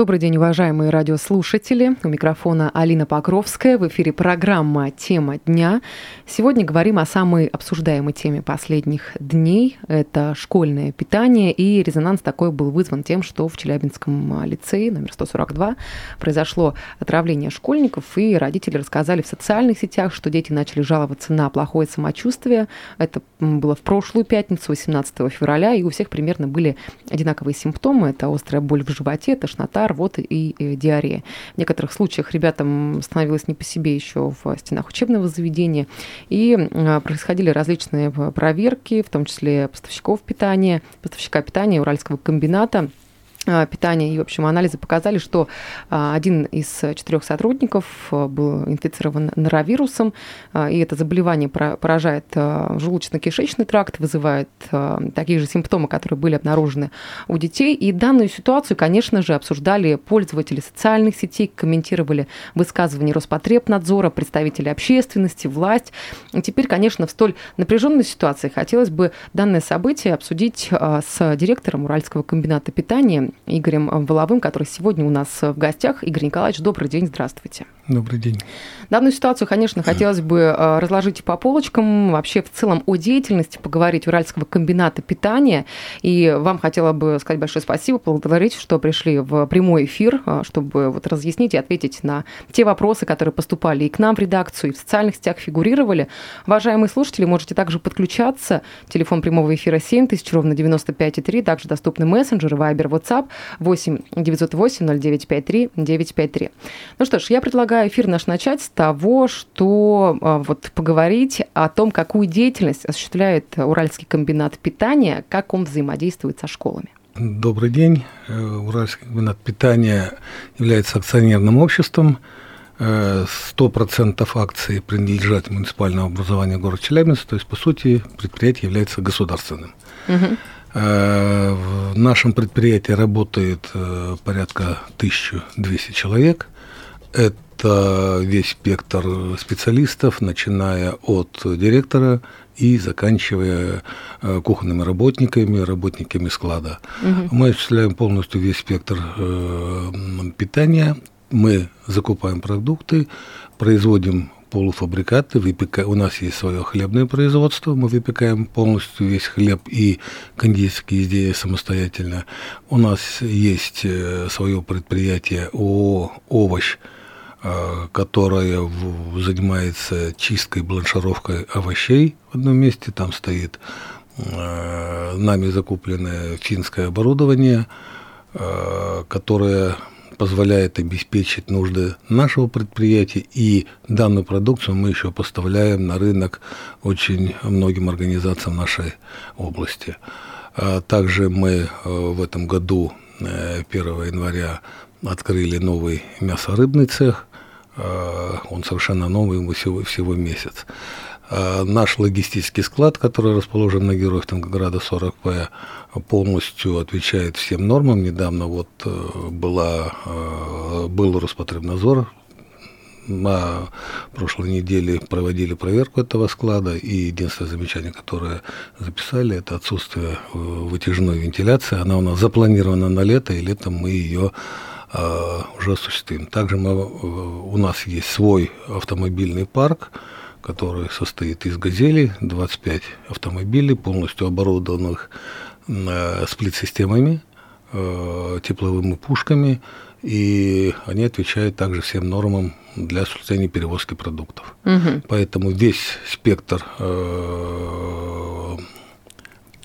Добрый день, уважаемые радиослушатели. У микрофона Алина Покровская. В эфире программа «Тема дня». Сегодня говорим о самой обсуждаемой теме последних дней. Это школьное питание. И резонанс такой был вызван тем, что в Челябинском лицее номер 142 произошло отравление школьников. И родители рассказали в социальных сетях, что дети начали жаловаться на плохое самочувствие. Это было в прошлую пятницу, 18 февраля. И у всех примерно были одинаковые симптомы. Это острая боль в животе, тошнота, рвота и диарея. В некоторых случаях ребятам становилось не по себе еще в стенах учебного заведения, и а, происходили различные э, проверки, в том числе поставщиков питания, поставщика питания Уральского комбината, питания и, в общем, анализы показали, что а, один из четырех сотрудников а, был инфицирован норовирусом, и это заболевание поражает желудочно-кишечный тракт, вызывает такие же симптомы, которые были обнаружены у детей. И данную ситуацию, конечно же, обсуждали пользователи социальных сетей, комментировали высказывания Роспотребнадзора, представители общественности, власть. И теперь, конечно, в столь напряженной ситуации хотелось бы данное событие обсудить с директором Уральского комбината питания Игорем Воловым, который сегодня у нас в гостях. Игорь Николаевич, добрый день, здравствуйте. Добрый день. Данную ситуацию, конечно, хотелось бы э, разложить по полочкам, вообще в целом о деятельности поговорить Уральского комбината питания. И вам хотела бы сказать большое спасибо, поблагодарить, что пришли в прямой эфир, э, чтобы вот разъяснить и ответить на те вопросы, которые поступали и к нам в редакцию, и в социальных сетях фигурировали. Уважаемые слушатели, можете также подключаться. Телефон прямого эфира 7000, ровно 95,3. Также доступны мессенджеры, Viber, WhatsApp 8 908 0953 953. Ну что ж, я предлагаю эфир наш начать с того, что а, вот поговорить о том, какую деятельность осуществляет Уральский комбинат питания, как он взаимодействует со школами. Добрый день. Э, Уральский комбинат питания является акционерным обществом. 100% э, акций принадлежат муниципальному образованию города Челябинск, то есть, по сути, предприятие является государственным. Угу. В нашем предприятии работает порядка 1200 человек. Это весь спектр специалистов, начиная от директора и заканчивая э, кухонными работниками, работниками склада. Угу. Мы осуществляем полностью весь спектр э, питания. Мы закупаем продукты, производим полуфабрикаты, выпека... у нас есть свое хлебное производство, мы выпекаем полностью весь хлеб и кондитерские изделия самостоятельно. У нас есть э, свое предприятие ООО «Овощ», Э, которая занимается чисткой, бланшировкой овощей в одном месте. Там стоит э, нами закупленное финское оборудование, которое позволяет обеспечить нужды нашего предприятия, и данную продукцию мы еще поставляем на рынок очень многим организациям нашей области. Также мы в этом году, 1 января, открыли новый мясорыбный цех, Э, он совершенно новый, ему всего, всего месяц. Э, наш логистический склад, который расположен на Героев Тангограда 40П, полностью отвечает всем нормам. Недавно вот э, была, был Роспотребнадзор, на прошлой неделе проводили проверку этого склада, и единственное замечание, которое записали, это отсутствие вытяжной вентиляции. Она у нас запланирована на лето, и летом мы ее Э, уже осуществим. Также мы, э, у нас есть свой автомобильный парк, который состоит из «Газелей», 25 автомобилей, полностью оборудованных э, сплит-системами, тепловыми пушками, и они отвечают также всем нормам для осуществления перевозки продуктов. Угу. Поэтому весь спектр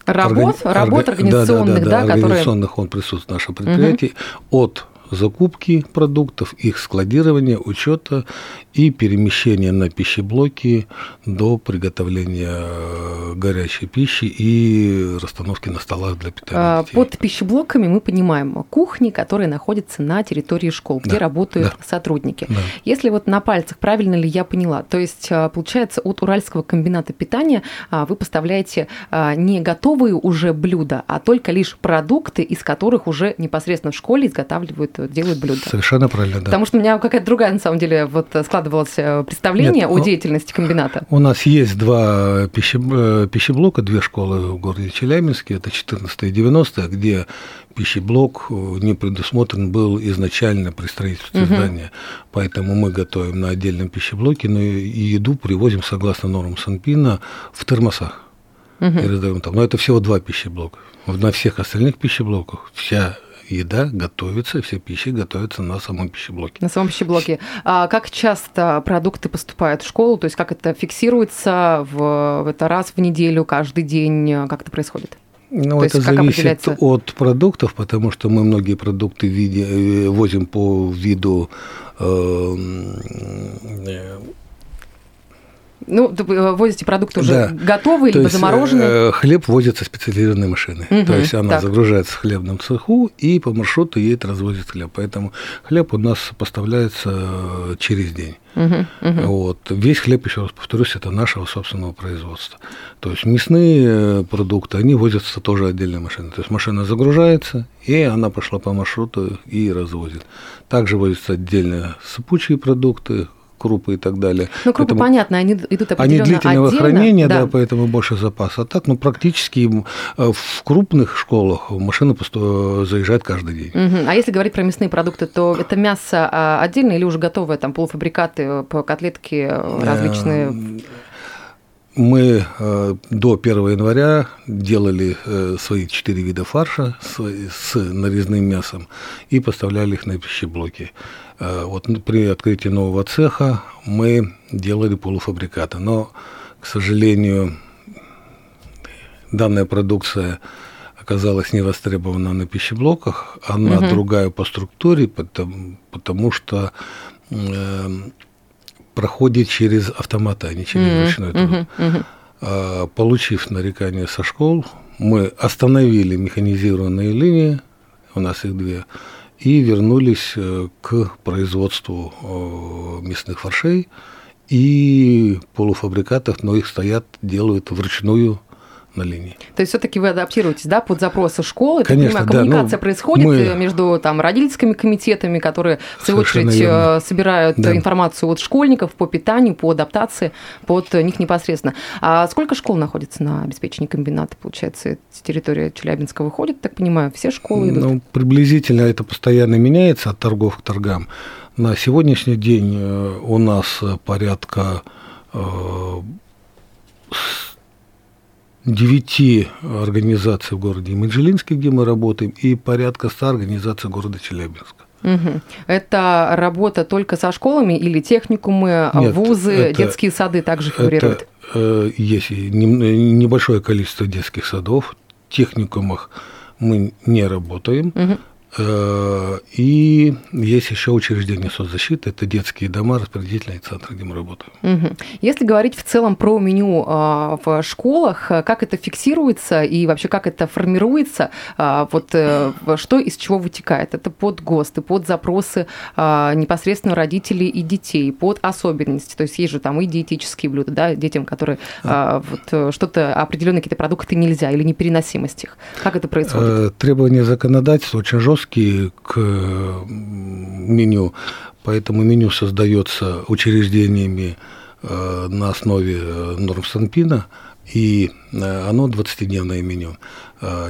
Работ, органи... работ организационных, да, да, да, да, организационных которые... он присутствует в нашем предприятии, угу. от закупки продуктов, их складирования, учета и перемещение на пищеблоки до приготовления э, горячей пищи и расстановки на столах для питания а, детей. Под пищеблоками мы понимаем кухни, которые находятся на территории школ, где да, работают да, сотрудники. Да. Если вот на пальцах, правильно ли я поняла, то есть а, получается от Уральского комбината питания а, вы поставляете не готовые уже блюда, а только лишь продукты, из которых уже непосредственно в школе изготавливают, делают блюда. Совершенно правильно, да. Потому что у меня какая-то другая, на самом деле, вот складывалось э, представление Нет, о деятельности комбината. У нас есть два э, пищеблока, две школы в городе Челябинске, это 14 и 90 где пищеблок э, не предусмотрен был изначально при строительстве угу. здания. Поэтому мы готовим на отдельном пищеблоке, но и еду привозим согласно нормам Санпина в термосах. Угу. И раздаем там. Но это всего два пищеблока. На всех остальных пищеблоках вся еда готовится, все пищи готовятся на самом пищеблоке. На самом пищеблоке. А как часто продукты поступают в школу? То есть как это фиксируется в, в это раз в неделю, каждый день? Как это происходит? Ну, То это есть, зависит от продуктов, потому что мы многие продукты виде, э, возим по виду э, ну, э, возите продукты уже да. готовые, То либо есть, замороженные? Э, хлеб возится специализированной машиной. Угу, То есть она так. загружается в хлебном цеху и по маршруту едет развозит хлеб. Поэтому хлеб у нас поставляется э, через день. Угу, угу. Вот. Весь хлеб, еще раз повторюсь, это нашего собственного производства. То есть мясные продукты, они возятся тоже отдельной машиной. То есть машина загружается, и она пошла по маршруту и развозит. Также возятся отдельно сыпучие продукты, крупы и так далее. Ну, крупы, поэтому понятно, они идут определенно Они длительного отдельно, хранения, да. да, поэтому больше запаса. А так, ну, практически э, в крупных школах машина заезжает каждый день. Угу. А если говорить про мясные продукты, то это мясо а, отдельно или уже готовое, там, полуфабрикаты, э, различные? Эм, мы э, до 1 января делали э, свои четыре вида фарша с, с нарезным мясом и поставляли их на пищеблоки. Э, вот при открытии нового цеха мы делали полуфабрикаты, но, к сожалению, данная продукция оказалась не востребована на пищеблоках, она угу. другая по структуре, потому, потому что э, проходит через автоматы, а не через mm-hmm. ручной труд. Mm-hmm. Mm-hmm. Получив нарекание со школ, мы остановили механизированные линии, у нас их две, и вернулись э, к производству э, мясных фаршей и полуфабрикатов, но их стоят, делают вручную на линии. То есть все-таки вы адаптируетесь, да, под запросы школы? Конечно, понимаю, коммуникация да, ну, происходит мы... между там родительскими комитетами, которые в свою очередь верно. собирают да. информацию от школьников по питанию, по адаптации, под них непосредственно. А сколько школ находится на обеспечении комбината? Получается, территория Челябинска выходит, так понимаю, все школы идут? Ну, приблизительно это постоянно меняется от торгов к торгам. На сегодняшний день э, у нас порядка э, девяти организаций в городе Меджилинске, где мы работаем, и порядка ста организаций города Челябинска. Угу. Это работа только со школами или техникумы, Нет, вузы, это, детские сады также фигурируют? Это, э, есть небольшое количество детских садов, в техникумах мы не работаем. Угу. Э, и есть еще учреждение соцзащиты, это детские дома, распределительные центры, где мы работаем. Угу. Если говорить в целом про меню а, в школах, как это фиксируется и вообще как это формируется, а, вот э, что из чего вытекает? Это под ГОСТы, под запросы а, непосредственно родителей и детей, под особенности, то есть есть же там и диетические блюда, да, детям, которые а. вот э, что-то определенные какие-то продукты нельзя или непереносимость их. Как это происходит? Требования законодательства очень жесткие нагрузки к меню, поэтому меню создается учреждениями э, на основе э, норм Санпина, и э, оно 20-дневное меню.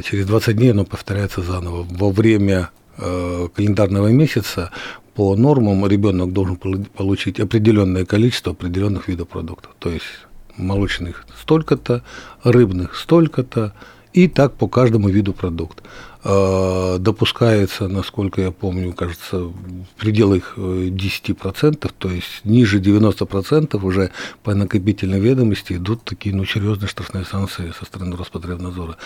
Через 20 дней оно повторяется заново. Во время календарного месяца по нормам ребенок должен получить определенное количество определенных видов продуктов. То есть молочных столько-то, рыбных столько-то, и так по каждому виду продукта. Э, допускается, насколько я помню, кажется, в пределах 10%, то есть ниже 90% уже по накопительной ведомости идут такие ну, серьезные штрафные санкции со стороны Роспотребнадзора.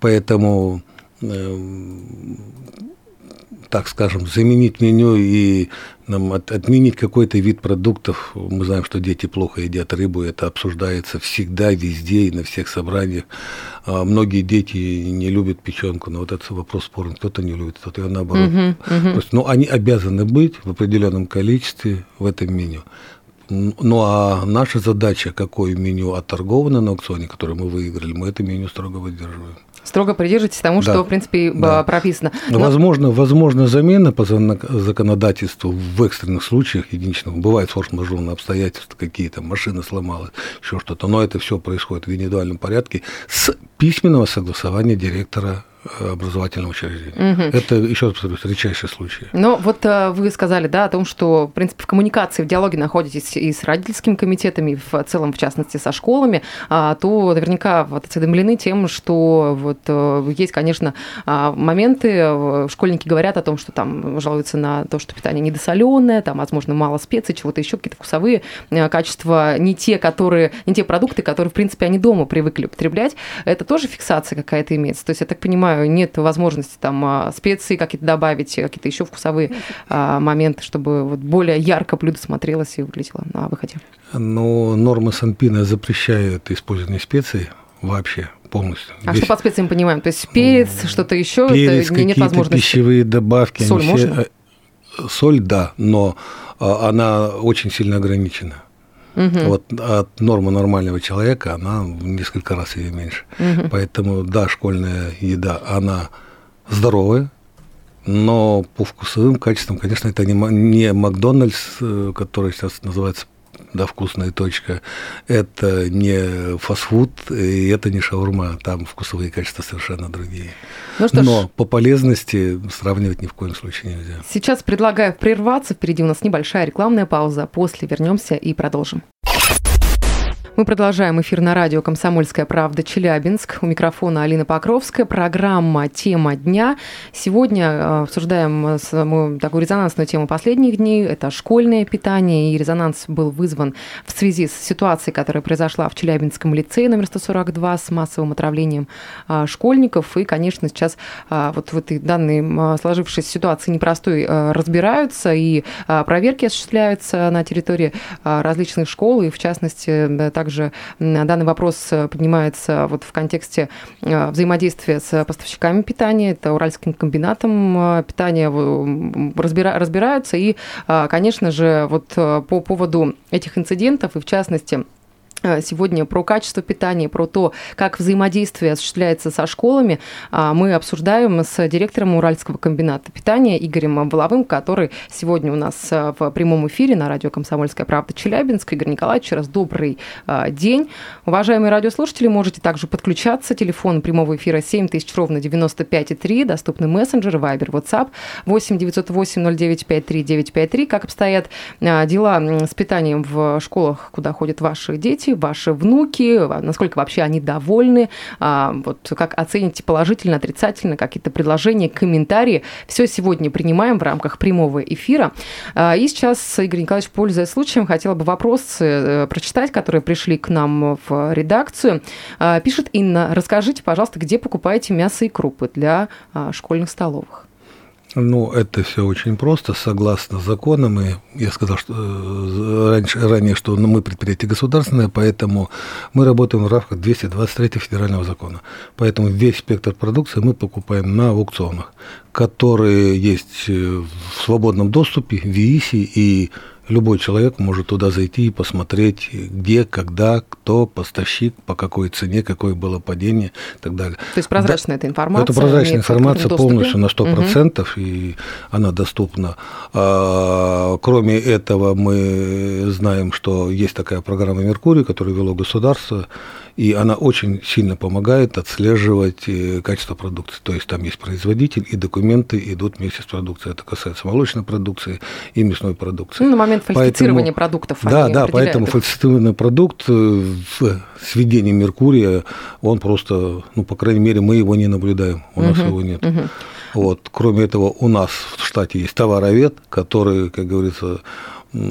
Поэтому э, так скажем, заменить меню и нам от, отменить какой-то вид продуктов. Мы знаем, что дети плохо едят рыбу, это обсуждается всегда, везде и на всех собраниях. А многие дети не любят печенку, но вот этот вопрос спорный. Кто-то не любит, кто-то ее наоборот. Uh-huh, uh-huh. Есть, но они обязаны быть в определенном количестве в этом меню. Ну а наша задача, какое меню отторговано на аукционе, которое мы выиграли, мы это меню строго выдерживаем строго придерживайтесь тому, да. что, в принципе, да. прописано. Но... Возможно, возможно, замена по законодательству в экстренных случаях единичных. Бывают форс-мажорные обстоятельства, какие-то машины сломалась, еще что-то. Но это все происходит в индивидуальном порядке с письменного согласования директора образовательного учреждения. Угу. Это, еще раз повторюсь, редчайший случай. Но вот э, вы сказали, да, о том, что, в принципе, в коммуникации, в диалоге находитесь и с родительскими комитетами, и в целом, в частности, со школами, а, то наверняка вот осведомлены тем, что вот э, есть, конечно, а, моменты, э, школьники говорят о том, что там жалуются на то, что питание недосоленое, там, возможно, мало специй, чего-то еще, какие-то вкусовые качества, не те, которые, не те продукты, которые, в принципе, они дома привыкли употреблять. Это тоже фиксация какая-то имеется. То есть, я так понимаю, нет возможности там а, специи какие-то добавить, какие-то еще вкусовые а, моменты, чтобы вот более ярко блюдо смотрелось и выглядело на выходе. Но нормы Санпина запрещают использование специй вообще полностью. А Весь... что под специями понимаем? То есть перец, что-то еще? Перец, это нет возможности. пищевые добавки. Соль все... можно? Э, соль, да, но а, она очень сильно ограничена. Угу. Вот от нормы нормального человека она в несколько раз ее меньше. Угу. Поэтому, да, школьная еда, она здоровая, но по вкусовым качествам, конечно, это не, не Макдональдс, э, который сейчас называется да, вкусная точка, это не фастфуд, и это не шаурма, там вкусовые качества совершенно другие. Ну, что Но ж, по полезности сравнивать ни в коем случае нельзя. Сейчас предлагаю прерваться, впереди у нас небольшая рекламная пауза, после вернемся и продолжим. Мы продолжаем эфир на радио «Комсомольская правда» Челябинск. У микрофона Алина Покровская. Программа «Тема дня». Сегодня э, обсуждаем такую резонансную тему последних дней. Это школьное питание. И резонанс был вызван в связи с ситуацией, которая произошла в Челябинском лицее номер 142 с массовым отравлением э, школьников. И, конечно, сейчас э, вот в этой данной сложившейся ситуации непростой разбираются. И проверки осуществляются на территории различных школ. И, в частности, так также данный вопрос э, поднимается вот в контексте э, взаимодействия с поставщиками питания, это Уральским комбинатом э, питания, разбираются. И, конечно же, вот по поводу этих инцидентов, и в частности, сегодня про качество питания, про то, как взаимодействие осуществляется со школами, а, мы обсуждаем с директором Уральского комбината питания Игорем Воловым, который сегодня у нас э, в прямом эфире на радио «Комсомольская правда» Челябинск. Игорь Николаевич, раз добрый э, день. Уважаемые радиослушатели, можете также подключаться. Телефон прямого эфира 7000 ровно 95,3. Доступны мессенджеры, Вайбер, WhatsApp 8 908 0953 953. Как обстоят дела с питанием в школах, куда ходят ваши дети? Ваши внуки, насколько вообще они довольны, а, вот как оцените положительно, отрицательно, какие-то предложения, комментарии. Все сегодня принимаем в рамках прямого эфира. А, и сейчас, Игорь Николаевич, пользуясь случаем, хотела бы вопросы э, прочитать, которые пришли к нам в редакцию. А, пишет Инна, расскажите, пожалуйста, где покупаете мясо и крупы для школьных столовых? Ну, это все очень просто, согласно законам. И я сказал что, э, раньше, ранее, что ну, мы предприятие государственное, поэтому мы работаем в рамках 223 федерального закона. Поэтому весь спектр продукции мы покупаем на аукционах, которые есть э, в свободном доступе, в ВИИСе и Любой человек может туда зайти и посмотреть, где, когда, кто, поставщик, по какой цене, какое было падение и так далее. То есть прозрачная да, эта информация? Это прозрачная информация полностью на 100%, угу. и она доступна. А, кроме этого, мы знаем, что есть такая программа «Меркурий», которую вело государство, и она очень сильно помогает отслеживать э, качество продукции. То есть там есть производитель, и документы идут вместе с продукцией. Это касается молочной продукции и мясной продукции. Ну, на момент фальсифицирования поэтому, продуктов. Да, да, поэтому их. фальсифицированный продукт э, в сведении Меркурия, он просто, ну, по крайней мере, мы его не наблюдаем, у нас его нет. Угу. Вот. Кроме этого, у нас в штате есть товаровед, который, как говорится,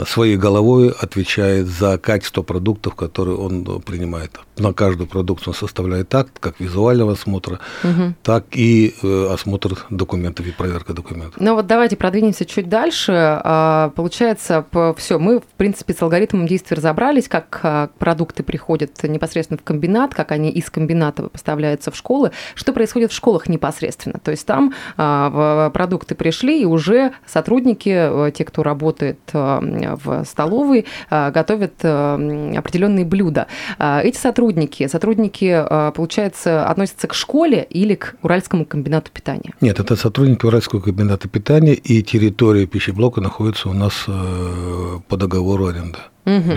своей головой отвечает за качество продуктов, которые он принимает. На каждую продукцию он составляет акт, как визуального осмотра, угу. так и э, осмотр документов и проверка документов. Ну вот давайте продвинемся чуть дальше. А, получается, все, мы, в принципе, с алгоритмом действий разобрались, как а, продукты приходят непосредственно в комбинат, как они из комбината поставляются в школы. Что происходит в школах непосредственно? То есть там а, продукты пришли, и уже сотрудники, те, кто работает в столовой, а, готовят э, определенные блюда. А, эти сотрудники, сотрудники, получается, относятся к школе или к Уральскому комбинату питания? Нет, это сотрудники Уральского комбината питания, и территория пищеблока находится у нас э, по договору аренды угу.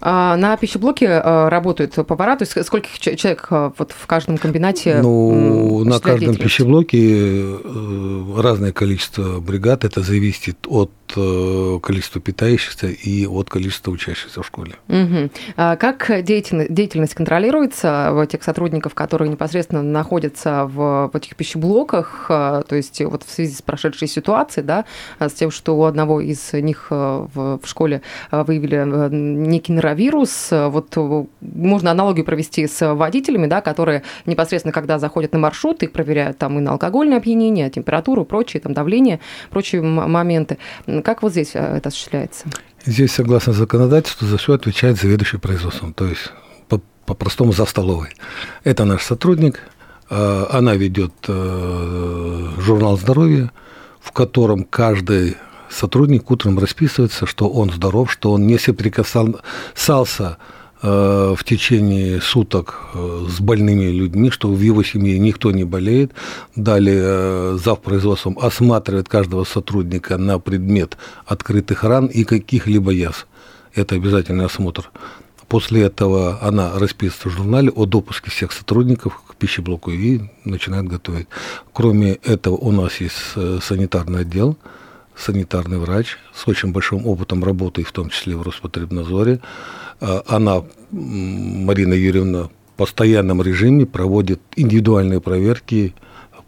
А на пищеблоке э, работают повара, то есть сколько человек э, вот в каждом комбинате? Ну, на каждом пищеблоке э, разное количество бригад, это зависит от количества питающихся и от количества учащихся в школе. Угу. А как деятельность, деятельность контролируется в этих сотрудников, которые непосредственно находятся в, в этих пищеблоках, то есть вот в связи с прошедшей ситуацией, да, с тем, что у одного из них в, в школе выявили Э, некий нейровирус. Вот э, можно аналогию провести с водителями, да, которые непосредственно, когда заходят на маршрут, их проверяют там и на алкогольное опьянение, температуру, прочие, там, давление, прочие моменты. Как вот здесь э, это осуществляется? Здесь, согласно законодательству, за все отвечает заведующий производством, то есть по-простому за столовой. Это наш сотрудник, она ведет журнал здоровья, в котором каждый сотрудник утром расписывается, что он здоров, что он не соприкасался э, в течение суток э, с больными людьми, что в его семье никто не болеет. Далее э, зав. производством осматривает каждого сотрудника на предмет открытых ран и каких-либо язв. Это обязательный осмотр. После этого она расписывается в журнале о допуске всех сотрудников к пищеблоку и начинает готовить. Кроме этого у нас есть санитарный отдел, санитарный врач с очень большим опытом работы, в том числе в Роспотребнадзоре. А, она, Марина Юрьевна, в постоянном режиме проводит индивидуальные проверки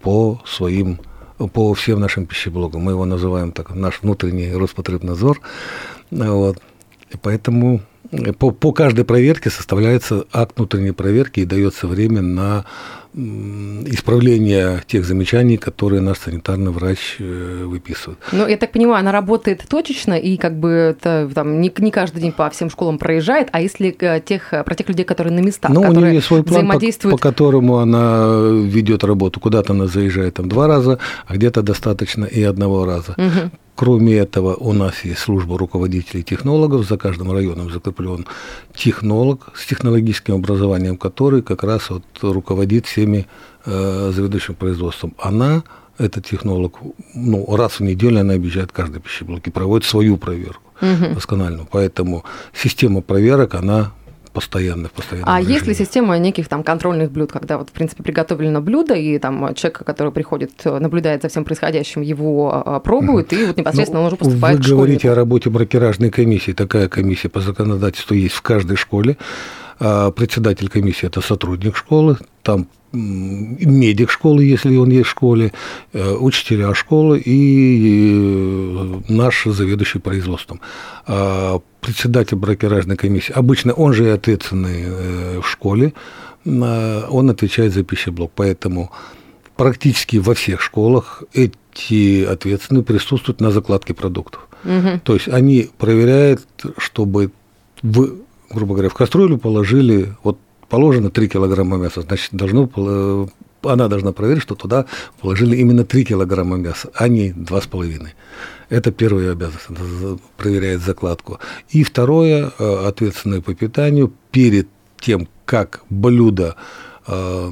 по своим по всем нашим пищеблогам. Мы его называем так, наш внутренний Роспотребнадзор. Вот. И поэтому по, по каждой проверке составляется акт внутренней проверки и дается время на исправления тех замечаний, которые наш санитарный врач э, выписывает. Ну, я так понимаю, она работает точечно и как бы это там не, не каждый день по всем школам проезжает, а если э, тех, про тех людей, которые на местах, ну, которые у нее есть свой план, по, по которому она ведет работу. Куда-то она заезжает там два раза, а где-то достаточно и одного раза. Угу. Кроме этого, у нас есть служба руководителей технологов, за каждым районом закреплен технолог с технологическим образованием, который как раз вот руководит всеми э, заведующим производством. Она, этот технолог, ну, раз в неделю она объезжает каждый пищеблок и проводит свою проверку угу. доскональную. Поэтому система проверок, она постоянно, в постоянном А режиме. есть ли система неких там контрольных блюд, когда вот, в принципе, приготовлено блюдо, и там человек, который приходит, наблюдает за всем происходящим, его а, пробует, и вот непосредственно ну, он уже поступает Вы говорите о работе брокеражной комиссии. Такая комиссия по законодательству есть в каждой школе. А председатель комиссии – это сотрудник школы, там медик школы, если он есть в школе, э, учителя школы и наш заведующий производством. А председатель брокеражной комиссии, обычно он же и ответственный э, в школе, он отвечает за пищеблок. Поэтому практически во всех школах эти ответственные присутствуют на закладке продуктов. Угу. То есть они проверяют, чтобы в, грубо говоря, в кастрюлю положили вот положено 3 килограмма мяса, значит, должно, э, она должна проверить, что туда положили именно 3 килограмма мяса, а не 2,5. Это первая обязанность, проверяет закладку. И второе, э, ответственное по питанию, перед тем, как блюдо э,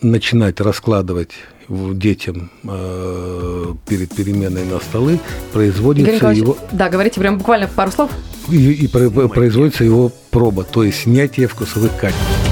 начинать раскладывать детям э, перед переменой на столы, производится его... Да, говорите прям буквально пару слов. И, и производится его проба, то есть снятие вкусовых качеств.